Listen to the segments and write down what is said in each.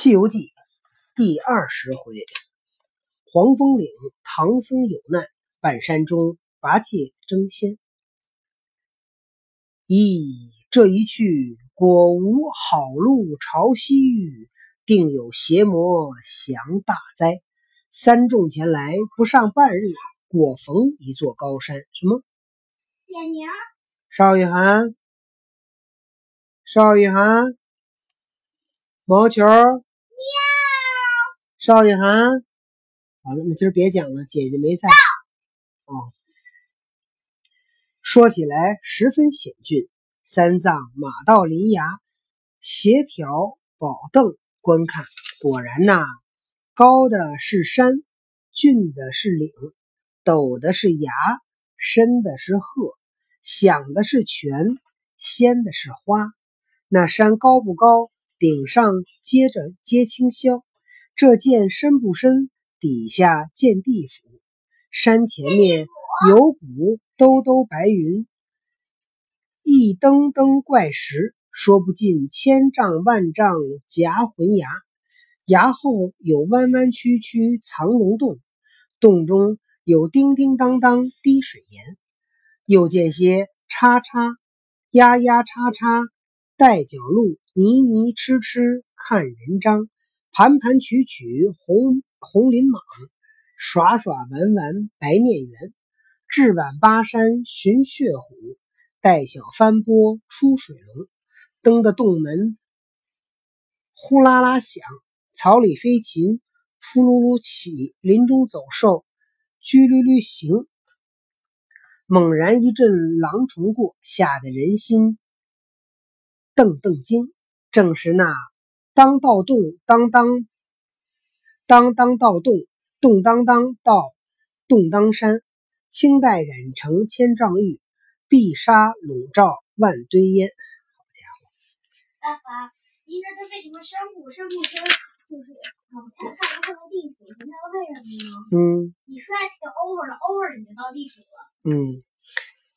西游记》第二十回，黄风岭唐僧有难，半山中八戒争先。咦，这一去，果无好路朝西域，定有邪魔降大灾。三众前来，不上半日，果逢一座高山。什么？点名。邵雨涵，邵雨涵。毛球，喵！邵雨涵，好了，那今儿别讲了，姐姐没在。哦，说起来十分险峻。三藏马到临崖，斜挑宝凳观看，果然呐，高的是山，峻的是岭，陡的是崖，深的是壑，响的是泉，鲜的是花。那山高不高？顶上接着接清霄，这涧深不深？底下见地府。山前面有股兜兜白云，一登登怪石，说不尽千丈万丈夹魂崖。崖后有弯弯曲曲藏龙洞，洞中有叮叮当当滴水岩。又见些叉叉压压叉叉带脚路。泥泥痴痴看人张，盘盘曲曲红红鳞蟒，耍耍玩玩白面猿。至晚巴山寻血虎，带小翻波出水龙。登的洞门呼啦啦响，草里飞禽扑噜噜起，林中走兽啾噜噜行。猛然一阵狼虫过，吓得人心瞪瞪惊。正是那当道洞当当当当道洞洞当当到洞当山，清代染成千丈玉，碧沙笼罩万堆烟。好家伙！爸爸，您说他为什么山谷深不深？就是往下看看到地府，你知道为什么吗？嗯。你帅气就 over 了，over 你就到地府了。嗯。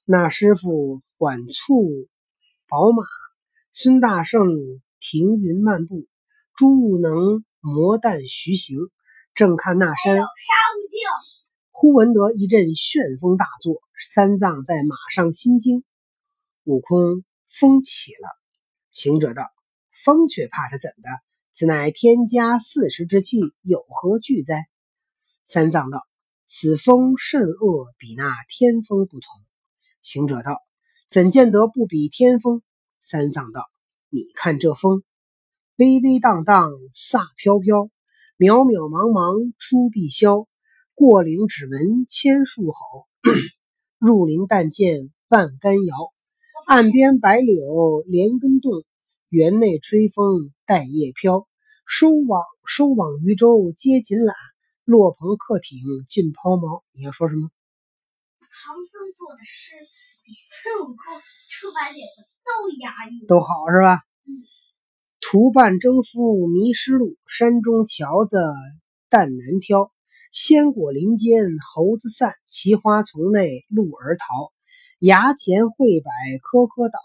那师傅缓促宝马。孙大圣停云漫步，诸物能磨淡徐行。正看那山，沙悟净，忽闻得一阵旋风大作，三藏在马上心惊。悟空风起了，行者道：“风却怕他怎的？此乃天家四时之气，有何惧哉？”三藏道：“此风甚恶，比那天风不同。”行者道：“怎见得不比天风？”三藏道：“你看这风，微微荡荡，飒飘飘，渺渺茫茫出碧霄。过岭只闻千树吼，入林但见万竿摇。岸边白柳连根动，园内吹风带叶飘。收网收网渔舟皆紧缆，落蓬客艇尽抛锚。你要说什么？唐僧做的诗比孙悟空、猪八戒的。都押韵，都好是吧？嗯。途伴征夫迷失路，山中樵子担难挑。鲜果林间猴子散，奇花丛内鹿儿逃。崖前绘柏棵棵倒，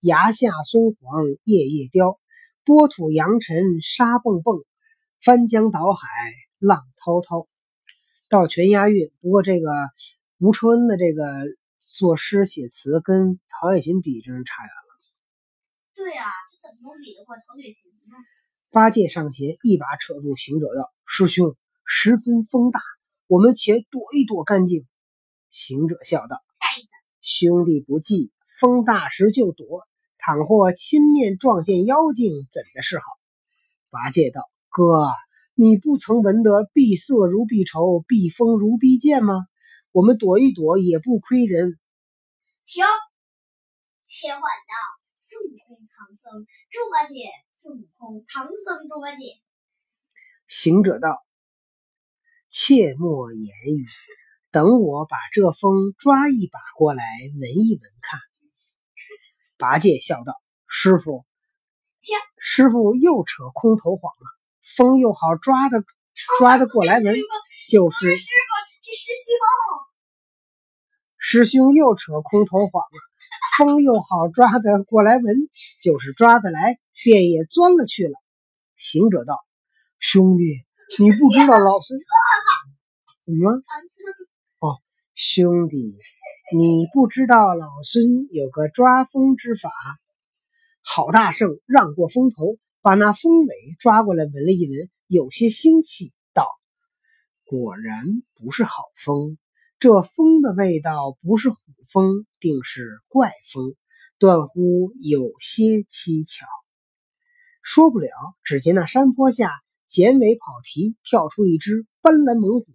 崖下松黄叶叶凋。波土扬尘沙蹦蹦，翻江倒海浪滔滔。到全押韵，不过这个吴承恩的这个作诗写词跟曹雪芹比，真是差远了。对啊，这怎么能比得过曹雪芹呢？八戒上前一把扯住行者道：“师兄，十分风大，我们且躲一躲干净。”行者笑道：“兄弟不济，风大时就躲，倘或亲面撞见妖精，怎的是好？”八戒道：“哥，你不曾闻得碧色如碧绸，碧风如碧剑吗？我们躲一躲也不亏人。”停，切换道。孙悟空、唐僧、猪八戒，孙悟空、唐僧、猪八戒。行者道：“切莫言语，等我把这风抓一把过来，闻一闻看。”八戒笑道：“师傅，师傅又扯空头谎了。风又好抓的，抓的过来闻，就是师傅，这师兄，师兄又扯空头谎了。”风又好抓得过来闻，就是抓得来，便也钻了去了。行者道：“兄弟，你不知道老孙怎么了？哦，兄弟，你不知道老孙有个抓风之法。郝大圣让过风头，把那风尾抓过来闻了一闻，有些腥气，道：“果然不是好风。这风的味道不是虎风，定是怪风，断乎有些蹊跷。”说不了，只见那山坡下剪尾跑蹄，跳出一只斑斓猛虎，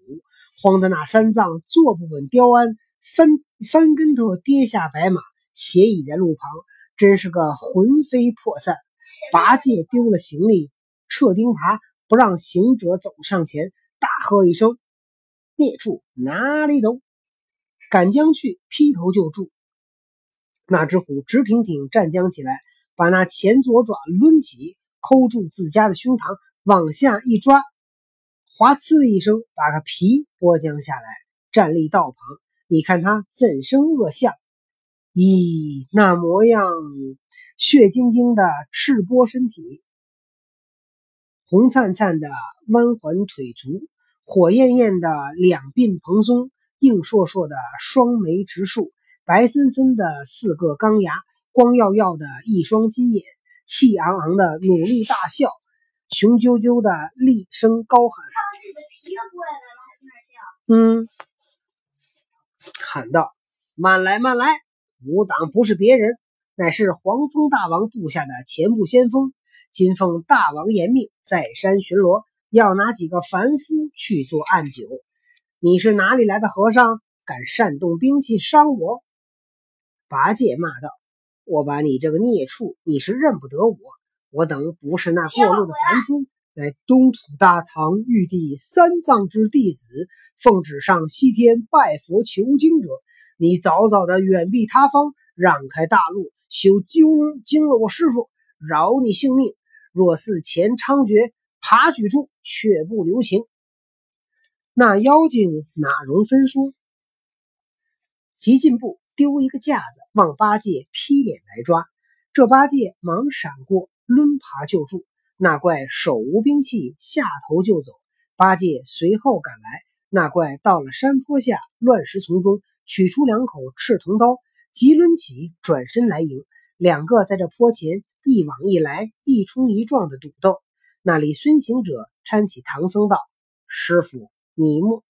慌得那三藏坐不稳雕鞍，翻翻跟头跌下白马，斜倚在路旁。真是个魂飞魄散，八戒丢了行李，撤钉耙，不让行者走上前，大喝一声：“孽畜哪里走！”赶将去，劈头就住。那只虎直挺挺站将起来，把那前左爪抡起，抠住自家的胸膛，往下一抓，哗呲的一声，把个皮剥将下来，站立道旁。你看他怎生恶相？咦，那模样，血晶晶的赤膊身体，红灿灿的弯环腿足，火焰焰的两鬓蓬松，硬硕硕的双眉直竖，白森森的四个钢牙，光耀耀的一双金眼，气昂昂的努力大笑，雄赳赳的厉声高喊：“嗯，喊道：“慢来，慢来！”吾党不是别人，乃是黄蜂大王部下的前部先锋。今奉大王严命，在山巡逻，要拿几个凡夫去做暗酒。你是哪里来的和尚，敢擅动兵器伤我？八戒骂道：“我把你这个孽畜，你是认不得我。我等不是那过路的凡夫，乃东土大唐玉帝三藏之弟子，奉旨上西天拜佛求经者。”你早早的远避他方，让开大路，休惊惊了我师傅，饶你性命。若似前猖獗爬举处，却不留情。那妖精哪容分说？急进步，丢一个架子，望八戒劈脸来抓。这八戒忙闪过，抡爬就住。那怪手无兵器，下头就走。八戒随后赶来，那怪到了山坡下乱石丛中。取出两口赤铜刀，急抡起，转身来迎。两个在这坡前一往一来，一冲一撞的赌斗。那里孙行者搀起唐僧道：“师傅，你莫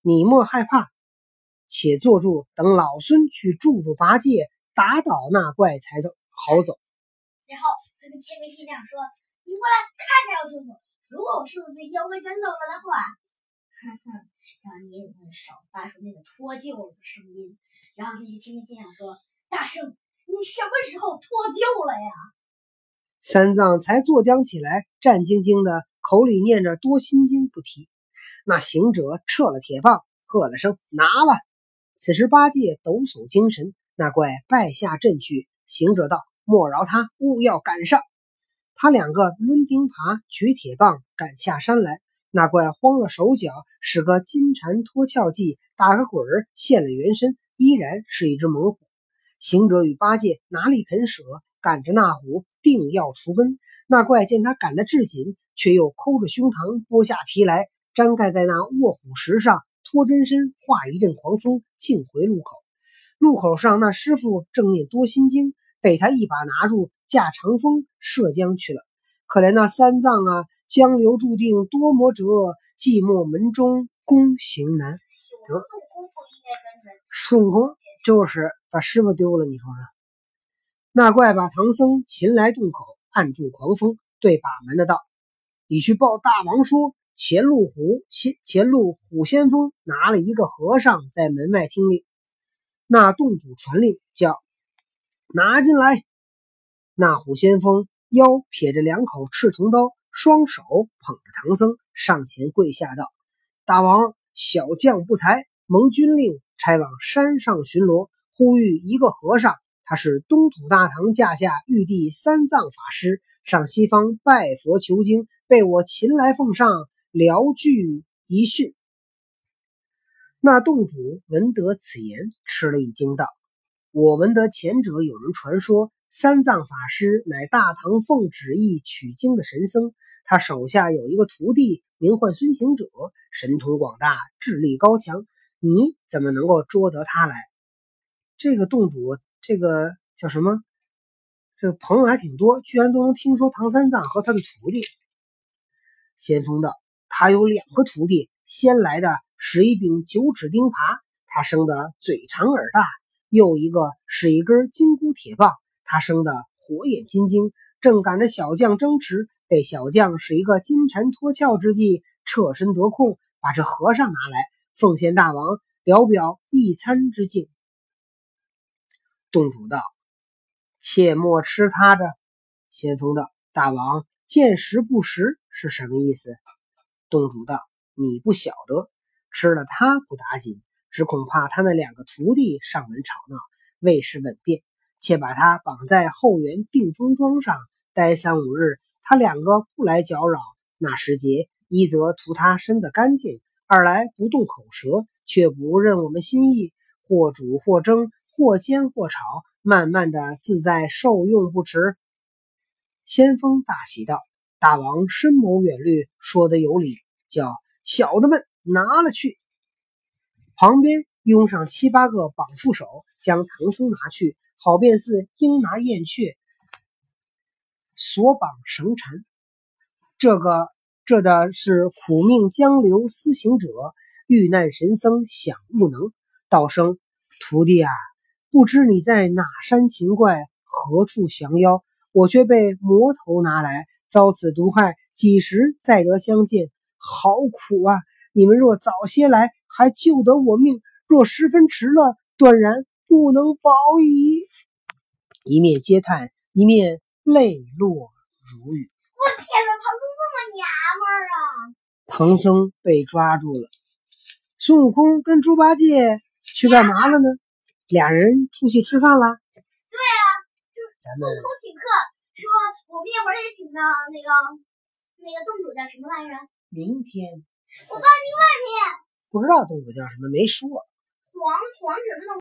你莫害怕，且坐住，等老孙去助助八戒，打倒那怪才走好走。”然后他跟天兵天将说：“你过来看着，师傅。如果我师傅被妖怪卷走了的话，哼哼。”让你少发出那个脱臼的声音。然后那些天兵天将说：“大圣，你什么时候脱臼了呀？”三藏才坐僵起来，战兢兢的，口里念着多心经不提。那行者撤了铁棒，喝了声：“拿了！”此时八戒抖擞精神，那怪败下阵去。行者道：“莫饶他，勿要赶上。”他两个抡钉耙，举铁棒，赶下山来。那怪慌了手脚，使个金蝉脱壳计，打个滚儿现了原身，依然是一只猛虎。行者与八戒哪里肯舍，赶着那虎，定要除根。那怪见他赶得至紧，却又抠着胸膛剥下皮来，粘盖在那卧虎石上，脱真身，化一阵狂风，径回路口。路口上，那师傅正念多心经，被他一把拿住，驾长风射江去了。可怜那三藏啊！江流注定多磨折，寂寞门中功行难。得，孙悟空不应该跟着。孙悟空就是把师傅丢了，你说说。那怪把唐僧擒来洞口，按住狂风，对把门的道：“你去报大王说，前路虎先前路虎先锋拿了一个和尚在门外听令。那洞主传令，叫拿进来。那虎先锋腰撇着两口赤铜刀。”双手捧着唐僧上前跪下道：“大王，小将不才，蒙军令差往山上巡逻，呼吁一个和尚，他是东土大唐驾下玉帝三藏法师，上西方拜佛求经，被我擒来奉上，聊具一训。”那洞主闻得此言，吃了一惊，道：“我闻得前者有人传说，三藏法师乃大唐奉旨意取经的神僧。”他手下有一个徒弟，名唤孙行者，神通广大，智力高强。你怎么能够捉得他来？这个洞主，这个叫什么？这个朋友还挺多，居然都能听说唐三藏和他的徒弟。先锋道：“他有两个徒弟，先来的是一柄九齿钉耙，他生的嘴长耳大；又一个是一根金箍铁棒，他生的火眼金睛。正赶着小将争持，被小将使一个金蝉脱壳之计，侧身得空，把这和尚拿来，奉献大王聊表一餐之敬。”洞主道：“切莫吃他的。”先锋道：“大王见食不食是什么意思？”洞主道：“你不晓得，吃了他不打紧，只恐怕他那两个徒弟上门吵闹，未是稳便。且把他绑在后园定风庄上，待三五日，他两个不来搅扰，那时节，一则图他身子干净，二来不动口舌，却不认我们心意，或煮或蒸。”或煎或炒，慢慢的自在受用不迟。先锋大喜道：“大王深谋远虑，说的有理，叫小的们拿了去。”旁边拥上七八个绑缚手，将唐僧拿去，好便似鹰拿燕雀，锁绑绳缠。这个这的是苦命江流思行者，遇难神僧想悟能，道生徒弟啊。不知你在哪山情怪，何处降妖？我却被魔头拿来，遭此毒害，几时再得相见？好苦啊！你们若早些来，还救得我命；若十分迟了，断然不能保矣。一面嗟叹，一面泪落如雨。我天哪，唐僧这么娘们儿啊！唐僧被抓住了，孙悟空跟猪八戒去干嘛了呢？俩人出去吃饭了。对啊，就孙悟空请客，说我们一会儿也请上那个那个洞主叫什么来着？明天。我告诉你个问题。不知道洞主叫什么，没说。黄黄什么东西？